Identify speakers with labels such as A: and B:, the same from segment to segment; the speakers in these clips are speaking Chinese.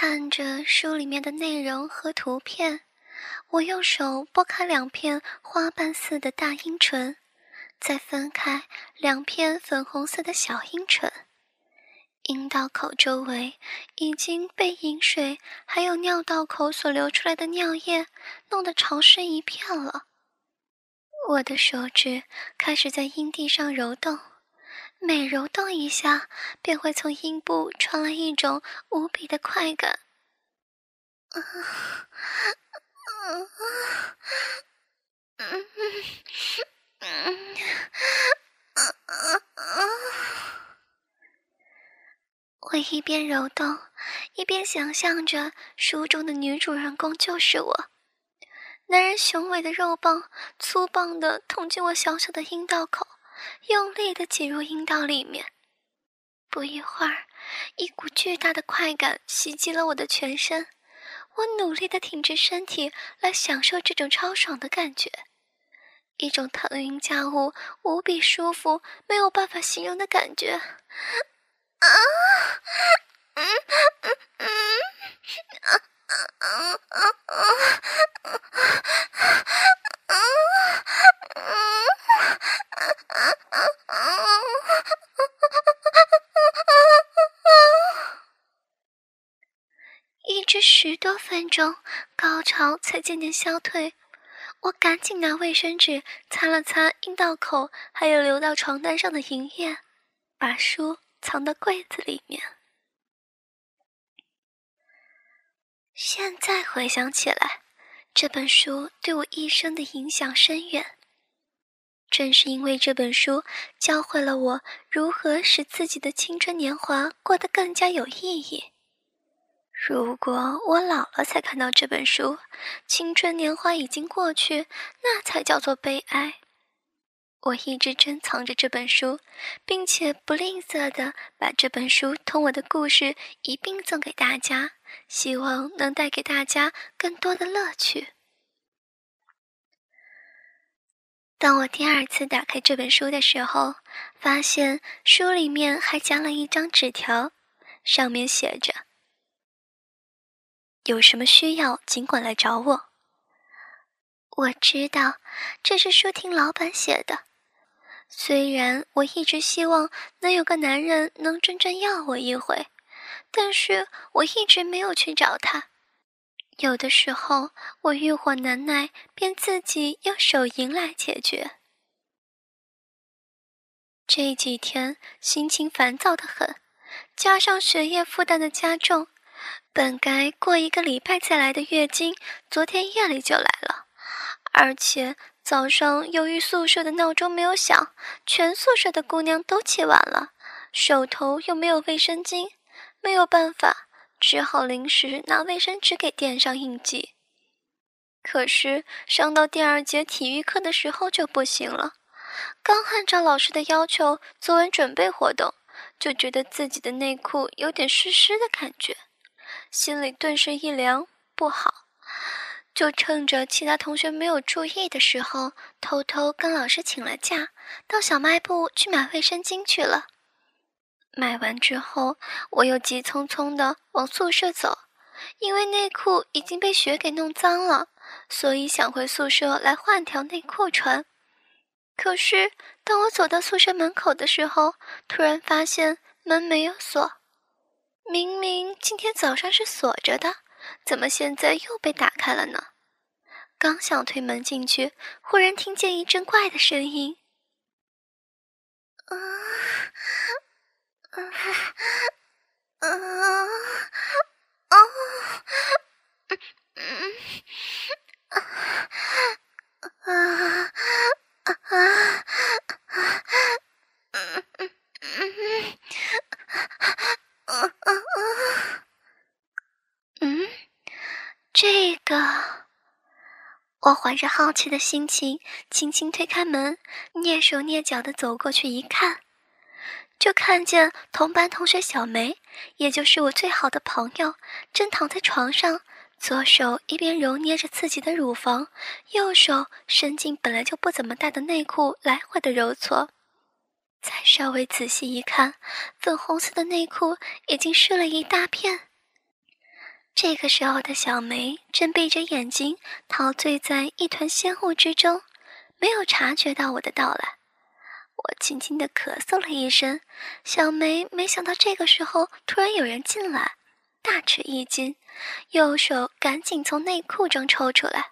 A: 看着书里面的内容和图片，我用手拨开两片花瓣似的大阴唇，再分开两片粉红色的小阴唇。阴道口周围已经被饮水还有尿道口所流出来的尿液弄得潮湿一片了。我的手指开始在阴蒂上揉动，每揉动一下，便会从阴部传来一种无比的快感。我一边揉动，一边想象着书中的女主人公就是我。男人雄伟的肉棒粗棒的捅进我小小的阴道口，用力地挤入阴道里面。不一会儿，一股巨大的快感袭击了我的全身。我努力地挺直身体来享受这种超爽的感觉，一种腾云驾雾、无比舒服、没有办法形容的感觉。啊，嗯嗯嗯，啊。一直十多分钟，高潮才渐渐消退。我赶紧拿卫生纸擦了擦阴道口，还有流到床单上的银液，把书藏到柜子里面。现在回想起来，这本书对我一生的影响深远。正是因为这本书教会了我如何使自己的青春年华过得更加有意义。如果我老了才看到这本书，青春年华已经过去，那才叫做悲哀。我一直珍藏着这本书，并且不吝啬的把这本书同我的故事一并送给大家。希望能带给大家更多的乐趣。当我第二次打开这本书的时候，发现书里面还夹了一张纸条，上面写着：“有什么需要尽管来找我。”我知道这是书亭老板写的，虽然我一直希望能有个男人能真正要我一回。但是我一直没有去找他。有的时候我欲火难耐，便自己用手淫来解决。这几天心情烦躁的很，加上学业负担的加重，本该过一个礼拜再来的月经，昨天夜里就来了。而且早上由于宿舍的闹钟没有响，全宿舍的姑娘都起晚了，手头又没有卫生巾。没有办法，只好临时拿卫生纸给垫上应急。可是上到第二节体育课的时候就不行了，刚按照老师的要求做完准备活动，就觉得自己的内裤有点湿湿的感觉，心里顿时一凉，不好，就趁着其他同学没有注意的时候，偷偷跟老师请了假，到小卖部去买卫生巾去了。买完之后，我又急匆匆地往宿舍走，因为内裤已经被雪给弄脏了，所以想回宿舍来换条内裤穿。可是当我走到宿舍门口的时候，突然发现门没有锁，明明今天早上是锁着的，怎么现在又被打开了呢？刚想推门进去，忽然听见一阵怪的声音，啊！啊啊啊！嗯嗯啊啊啊啊！嗯嗯嗯啊啊啊！嗯，这个，我怀着好奇的心情，轻轻推开门，蹑手蹑脚的走过去一看。就看见同班同学小梅，也就是我最好的朋友，正躺在床上，左手一边揉捏着自己的乳房，右手伸进本来就不怎么大的内裤，来回的揉搓。再稍微仔细一看，粉红色的内裤已经湿了一大片。这个时候的小梅正闭着眼睛，陶醉在一团仙雾之中，没有察觉到我的到来。我轻轻的咳嗽了一声，小梅没想到这个时候突然有人进来，大吃一惊，右手赶紧从内裤中抽出来，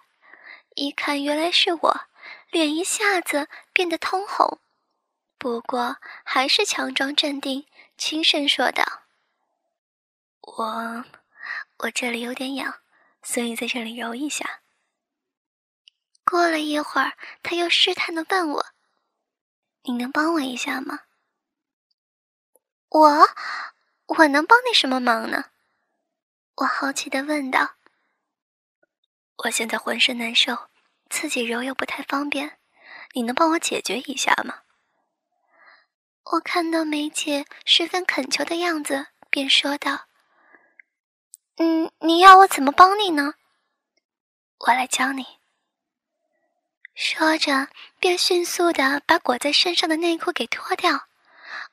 A: 一看原来是我，脸一下子变得通红，不过还是强装镇定，轻声说道：“我，我这里有点痒，所以在这里揉一下。”过了一会儿，他又试探的问我。你能帮我一下吗？我，我能帮你什么忙呢？我好奇的问道。我现在浑身难受，自己揉又不太方便，你能帮我解决一下吗？我看到梅姐十分恳求的样子，便说道：“嗯，你要我怎么帮你呢？我来教你。”说着，便迅速的把裹在身上的内裤给脱掉。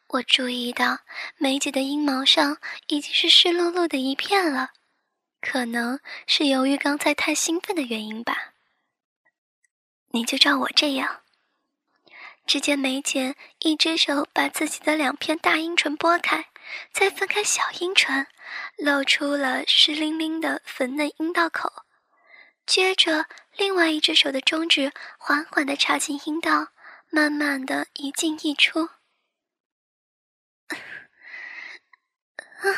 A: 我注意到梅姐的阴毛上已经是湿漉漉的一片了，可能是由于刚才太兴奋的原因吧。你就照我这样。只见梅姐一只手把自己的两片大阴唇拨开，再分开小阴唇，露出了湿淋淋的粉嫩阴道口。接着，另外一只手的中指缓缓地插进阴道，慢慢的一进一出。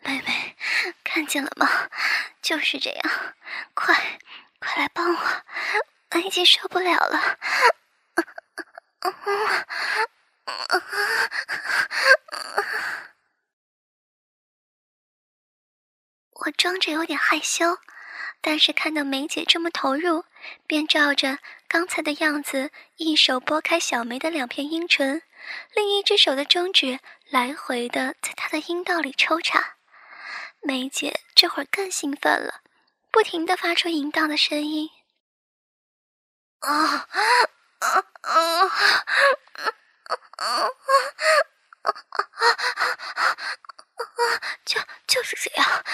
A: 妹妹，看见了吗？就是这样，快，快来帮我，我已经受不了了。我装着有点害羞，但是看到梅姐这么投入，便照着刚才的样子，一手拨开小梅的两片阴唇，另一只手的中指来回的在她的阴道里抽插。梅姐这会儿更兴奋了，不停的发出淫荡的声音。啊！啊啊啊啊就就是这样。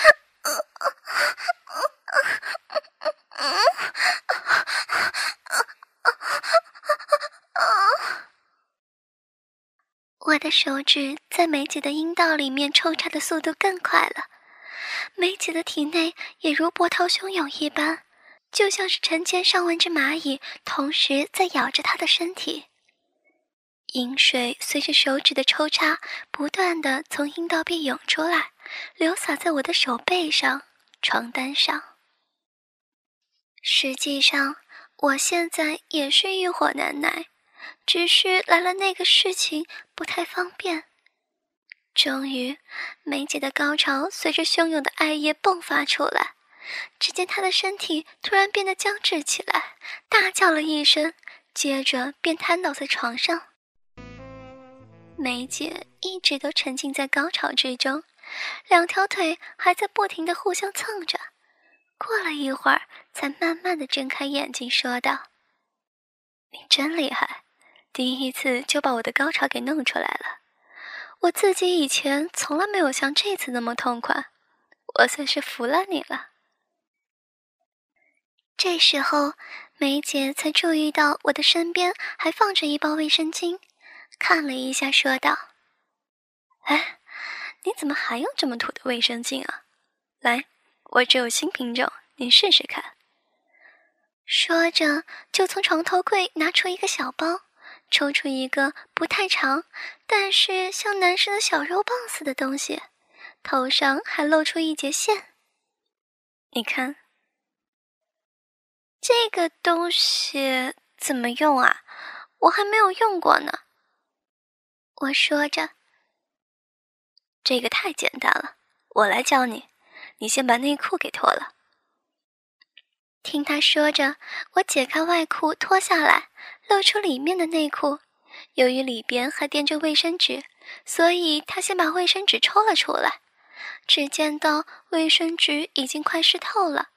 A: 我的手指在梅姐的阴道里面抽插的速度更快了，梅姐的体内也如波涛汹涌一般。就像是成千上万只蚂蚁同时在咬着她的身体，饮水随着手指的抽插不断的从阴道壁涌出来，流洒在我的手背上、床单上。实际上，我现在也是欲火难耐，只是来了那个事情不太方便。终于，梅姐的高潮随着汹涌的爱液迸发出来。只见他的身体突然变得僵直起来，大叫了一声，接着便瘫倒在床上。梅姐一直都沉浸在高潮之中，两条腿还在不停的互相蹭着。过了一会儿，才慢慢的睁开眼睛，说道：“你真厉害，第一次就把我的高潮给弄出来了。我自己以前从来没有像这次那么痛快，我算是服了你了。”这时候，梅姐才注意到我的身边还放着一包卫生巾，看了一下，说道：“哎，你怎么还用这么土的卫生巾啊？来，我只有新品种，你试试看。”说着，就从床头柜拿出一个小包，抽出一个不太长，但是像男生的小肉棒似的东西，头上还露出一截线。你看。这个东西怎么用啊？我还没有用过呢。我说着，这个太简单了，我来教你。你先把内裤给脱了。听他说着，我解开外裤脱下来，露出里面的内裤。由于里边还垫着卫生纸，所以他先把卫生纸抽了出来。只见到卫生纸已经快湿透了。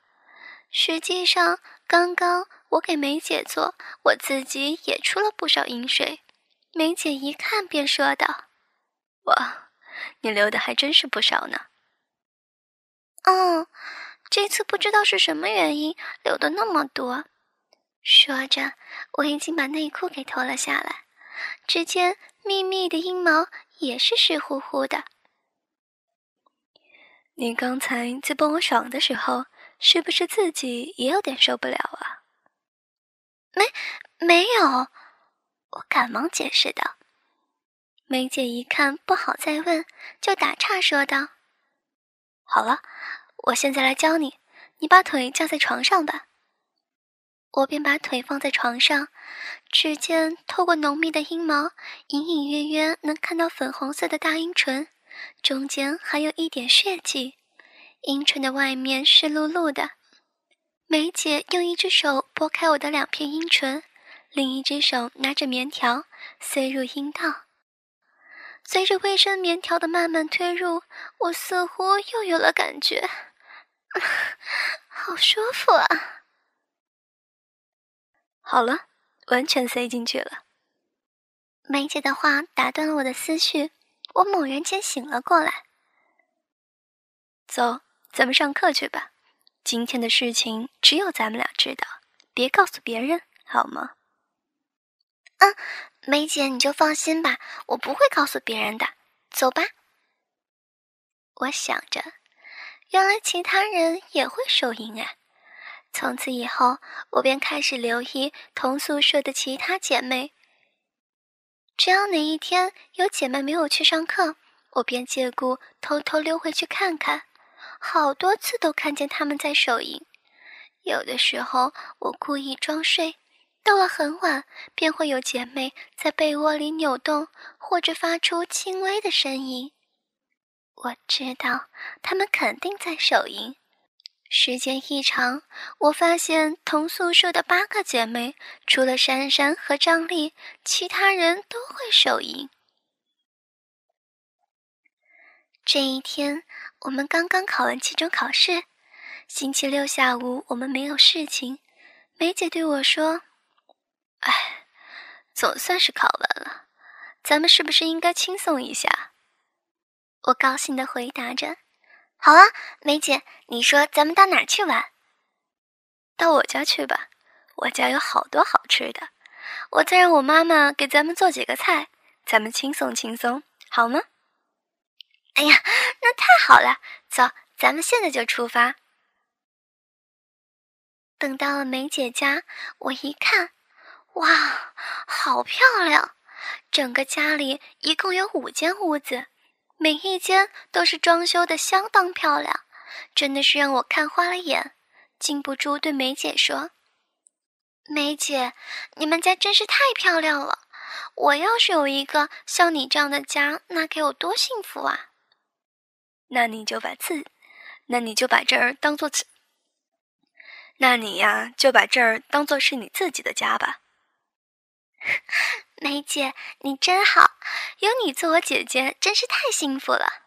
A: 实际上。刚刚我给梅姐做，我自己也出了不少银水。梅姐一看便说道：“
B: 哇，你流的还真是不少呢。”“
A: 嗯，这次不知道是什么原因流的那么多。”说着，我已经把内裤给脱了下来，只见密密的阴毛也是湿乎乎的。
B: 你刚才在帮我爽的时候，是不是自己也有点受不了啊？
A: 没，没有。我赶忙解释道。梅姐一看不好再问，就打岔说道：“
B: 好了，我现在来教你，你把腿架在床上吧。”
A: 我便把腿放在床上，只见透过浓密的阴毛，隐隐约约能看到粉红色的大阴唇，中间还有一点血迹，阴唇的外面湿漉漉的。梅姐用一只手拨开我的两片阴唇。另一只手拿着棉条塞入阴道，随着卫生棉条的慢慢推入，我似乎又有了感觉，好舒服啊！
B: 好了，完全塞进去了。
A: 梅姐的话打断了我的思绪，我猛然间醒了过来。
B: 走，咱们上课去吧。今天的事情只有咱们俩知道，别告诉别人，好吗？
A: 嗯，梅姐，你就放心吧，我不会告诉别人的。走吧。我想着，原来其他人也会手淫哎。从此以后，我便开始留意同宿舍的其他姐妹。只要哪一天有姐妹没有去上课，我便借故偷偷溜回去看看。好多次都看见她们在手淫，有的时候我故意装睡。到了很晚，便会有姐妹在被窝里扭动，或者发出轻微的声音。我知道她们肯定在手淫。时间一长，我发现同宿舍的八个姐妹，除了珊珊和张丽，其他人都会手淫。这一天，我们刚刚考完期中考试，星期六下午我们没有事情。梅姐对我说。
B: 哎，总算是考完了，咱们是不是应该轻松一下？
A: 我高兴的回答着：“好啊，梅姐，你说咱们到哪儿去玩？
B: 到我家去吧，我家有好多好吃的。我再让我妈妈给咱们做几个菜，咱们轻松轻松，好吗？”
A: 哎呀，那太好了！走，咱们现在就出发。等到了梅姐家，我一看。哇，好漂亮！整个家里一共有五间屋子，每一间都是装修的相当漂亮，真的是让我看花了眼，禁不住对梅姐说：“梅姐，你们家真是太漂亮了！我要是有一个像你这样的家，那该有多幸福啊！”
B: 那你就把自，那你就把这儿当做自，那你呀就把这儿当做是你自己的家吧。
A: 梅姐，你真好，有你做我姐姐，真是太幸福了。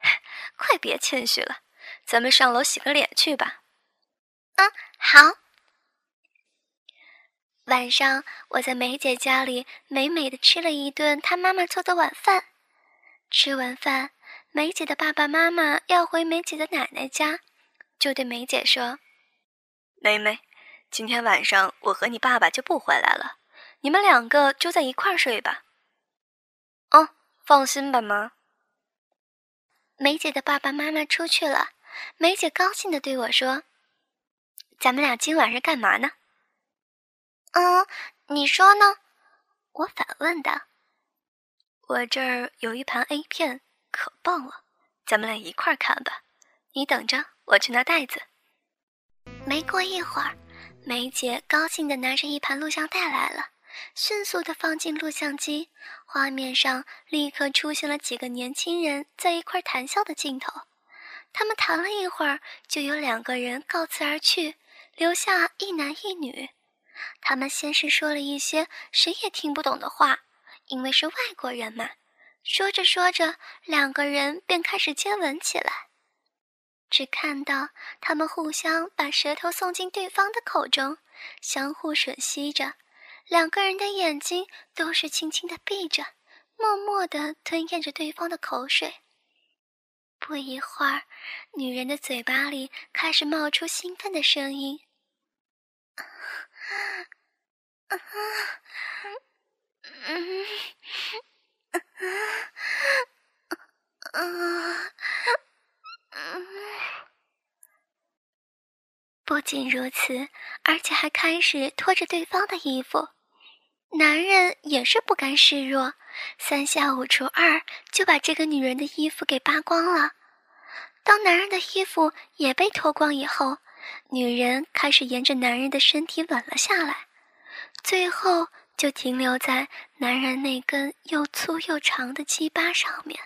B: 快别谦虚了，咱们上楼洗个脸去吧。
A: 嗯，好。晚上我在梅姐家里美美的吃了一顿她妈妈做的晚饭。吃完饭，梅姐的爸爸妈妈要回梅姐的奶奶家，就对梅姐说：“
B: 梅梅，今天晚上我和你爸爸就不回来了。”你们两个就在一块儿睡吧。哦，放心吧，妈。
A: 梅姐的爸爸妈妈出去了，梅姐高兴的对我说：“
B: 咱们俩今晚上干嘛呢？”
A: 嗯，你说呢？我反问道。
B: 我这儿有一盘 A 片，可棒了，咱们俩一块儿看吧。你等着，我去拿袋子。
A: 没过一会儿，梅姐高兴的拿着一盘录像带来了。迅速地放进录像机，画面上立刻出现了几个年轻人在一块谈笑的镜头。他们谈了一会儿，就有两个人告辞而去，留下一男一女。他们先是说了一些谁也听不懂的话，因为是外国人嘛。说着说着，两个人便开始接吻起来。只看到他们互相把舌头送进对方的口中，相互吮吸着，两个人的眼睛都是轻轻的闭着，默默的吞咽着对方的口水。不一会儿，女人的嘴巴里开始冒出兴奋的声音。不仅如此，而且还开始脱着对方的衣服。男人也是不甘示弱，三下五除二就把这个女人的衣服给扒光了。当男人的衣服也被脱光以后，女人开始沿着男人的身体吻了下来，最后就停留在男人那根又粗又长的鸡巴上面。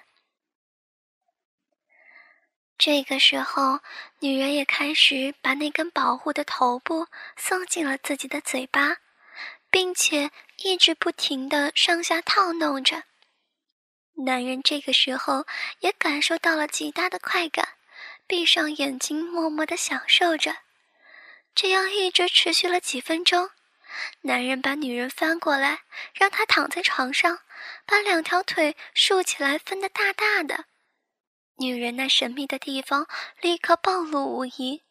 A: 这个时候，女人也开始把那根保护的头部送进了自己的嘴巴，并且一直不停的上下套弄着。男人这个时候也感受到了极大的快感，闭上眼睛，默默的享受着。这样一直持续了几分钟，男人把女人翻过来，让她躺在床上，把两条腿竖起来，分得大大的。女人那神秘的地方立刻暴露无遗，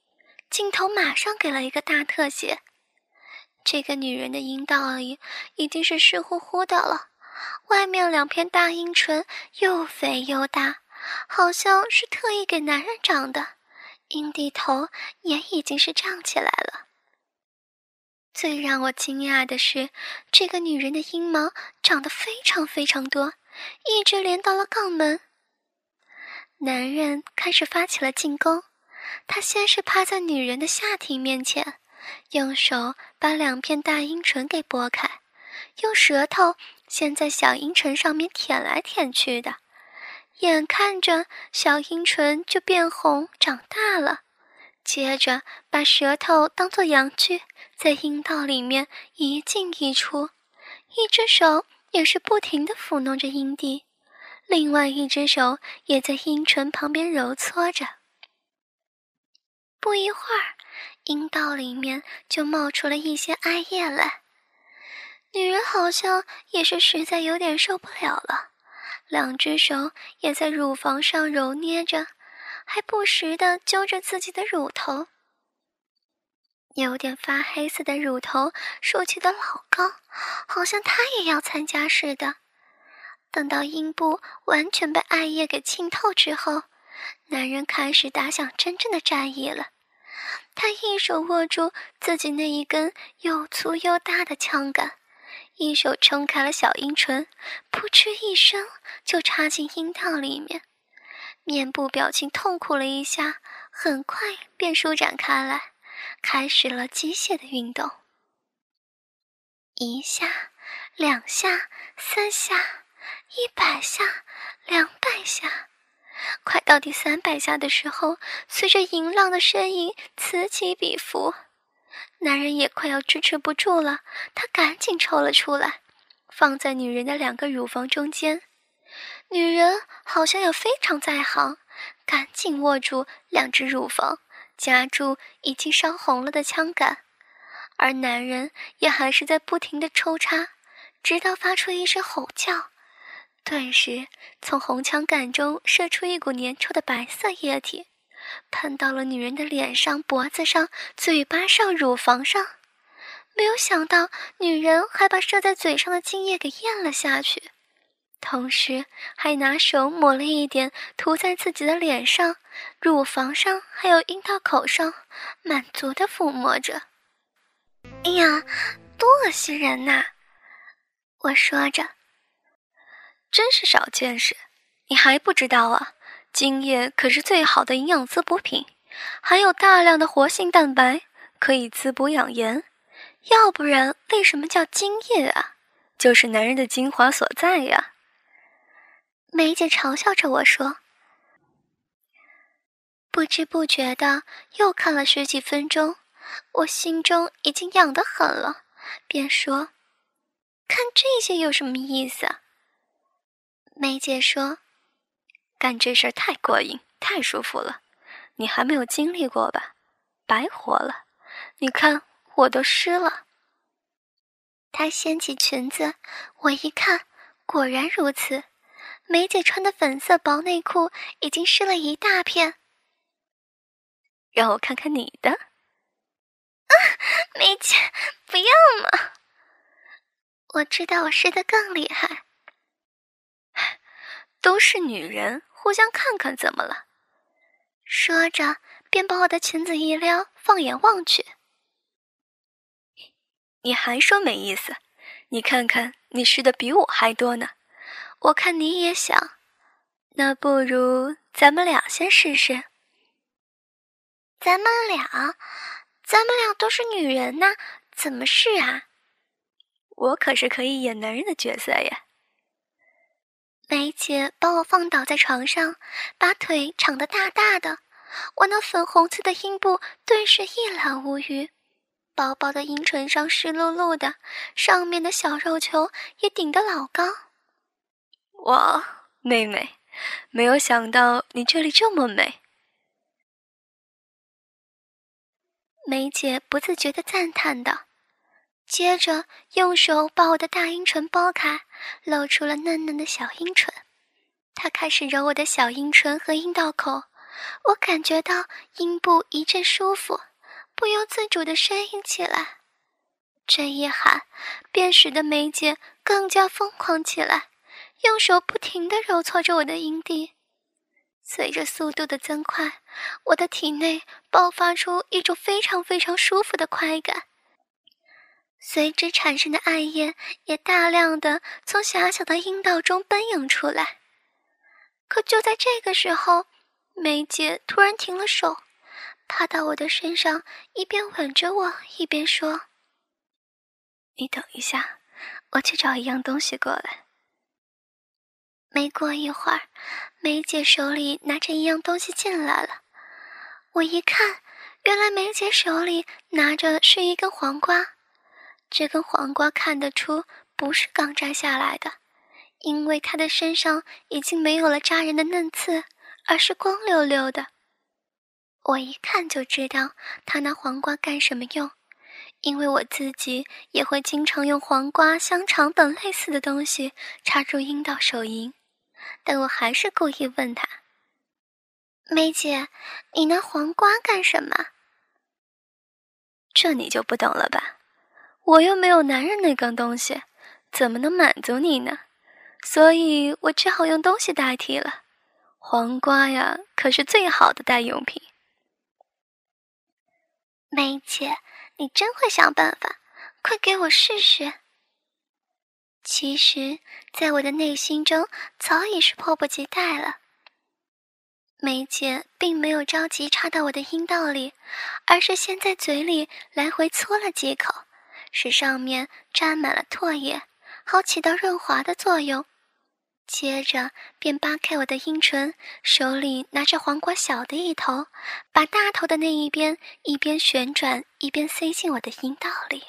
A: 镜头马上给了一个大特写。这个女人的阴道里已经是湿乎乎的了。外面两片大阴唇又肥又大，好像是特意给男人长的。阴蒂头也已经是胀起来了。最让我惊讶的是，这个女人的阴毛长得非常非常多，一直连到了肛门。男人开始发起了进攻，他先是趴在女人的下体面前，用手把两片大阴唇给拨开，用舌头。先在小阴唇上面舔来舔去的，眼看着小阴唇就变红长大了，接着把舌头当做阳具，在阴道里面一进一出，一只手也是不停的抚弄着阴蒂，另外一只手也在阴唇旁边揉搓着。不一会儿，阴道里面就冒出了一些艾叶来。女人好像也是实在有点受不了了，两只手也在乳房上揉捏着，还不时的揪着自己的乳头。有点发黑色的乳头竖起的老高，好像她也要参加似的。等到阴部完全被艾叶给浸透之后，男人开始打响真正的战役了。他一手握住自己那一根又粗又大的枪杆。一手撑开了小阴唇，扑哧一声就插进阴道里面，面部表情痛苦了一下，很快便舒展开来，开始了机械的运动。一下，两下，三下，一百下，两百下，快到第三百下的时候，随着淫浪的呻吟此起彼伏。男人也快要支持不住了，他赶紧抽了出来，放在女人的两个乳房中间。女人好像也非常在行，赶紧握住两只乳房，夹住已经烧红了的枪杆，而男人也还是在不停的抽插，直到发出一声吼叫。顿时，从红枪杆中射出一股粘稠的白色液体。喷到了女人的脸上、脖子上、嘴巴上、乳房上，没有想到女人还把射在嘴上的精液给咽了下去，同时还拿手抹了一点涂在自己的脸上、乳房上，还有阴道口上，满足的抚摸着。哎呀，多恶心人呐！我说着，
B: 真是少见识，你还不知道啊？精液可是最好的营养滋补品，含有大量的活性蛋白，可以滋补养颜。要不然为什么叫精液啊？就是男人的精华所在呀。
A: 梅姐嘲笑着我说。不知不觉的又看了十几分钟，我心中已经痒得很了，便说：“看这些有什么意思？”
B: 梅姐说。干这事儿太过瘾，太舒服了，你还没有经历过吧？白活了！你看，我都湿了。
A: 她掀起裙子，我一看，果然如此。梅姐穿的粉色薄内裤已经湿了一大片。
B: 让我看看你的。
A: 啊，梅姐，不要嘛！我知道我湿的更厉害。
B: 都是女人，互相看看怎么了？
A: 说着，便把我的裙子一撩，放眼望去。
B: 你还说没意思？你看看，你湿的比我还多呢。我看你也想，那不如咱们俩先试试。
A: 咱们俩，咱们俩都是女人呐，怎么试啊？
B: 我可是可以演男人的角色呀。
A: 梅姐把我放倒在床上，把腿敞得大大的，我那粉红色的阴部顿时一览无余。薄薄的阴唇上湿漉漉的，上面的小肉球也顶得老高。
B: 哇，妹妹，没有想到你这里这么美。
A: 梅姐不自觉地赞叹道，接着用手把我的大阴唇剥开，露出了嫩嫩的小阴唇。她开始揉我的小阴唇和阴道口，我感觉到阴部一阵舒服，不由自主地呻吟起来。这一喊，便使得梅姐更加疯狂起来，用手不停地揉搓着我的阴蒂。随着速度的增快，我的体内爆发出一种非常非常舒服的快感，随之产生的艾叶也大量的从狭小的阴道中奔涌出来。可就在这个时候，梅姐突然停了手，趴到我的身上，一边吻着我，一边说：“
B: 你等一下，我去找一样东西过来。”
A: 没过一会儿，梅姐手里拿着一样东西进来了。我一看，原来梅姐手里拿着是一根黄瓜。这根黄瓜看得出不是刚摘下来的，因为它的身上已经没有了扎人的嫩刺，而是光溜溜的。我一看就知道她拿黄瓜干什么用，因为我自己也会经常用黄瓜、香肠等类似的东西插入阴道手淫。但我还是故意问他：“梅姐，你拿黄瓜干什么？”
B: 这你就不懂了吧？我又没有男人那根东西，怎么能满足你呢？所以我只好用东西代替了。黄瓜呀，可是最好的代用品。
A: 梅姐，你真会想办法，快给我试试。其实，在我的内心中早已是迫不及待了。梅姐并没有着急插到我的阴道里，而是先在嘴里来回搓了几口，使上面沾满了唾液，好起到润滑的作用。接着便扒开我的阴唇，手里拿着黄瓜小的一头，把大头的那一边一边旋转一边塞进我的阴道里。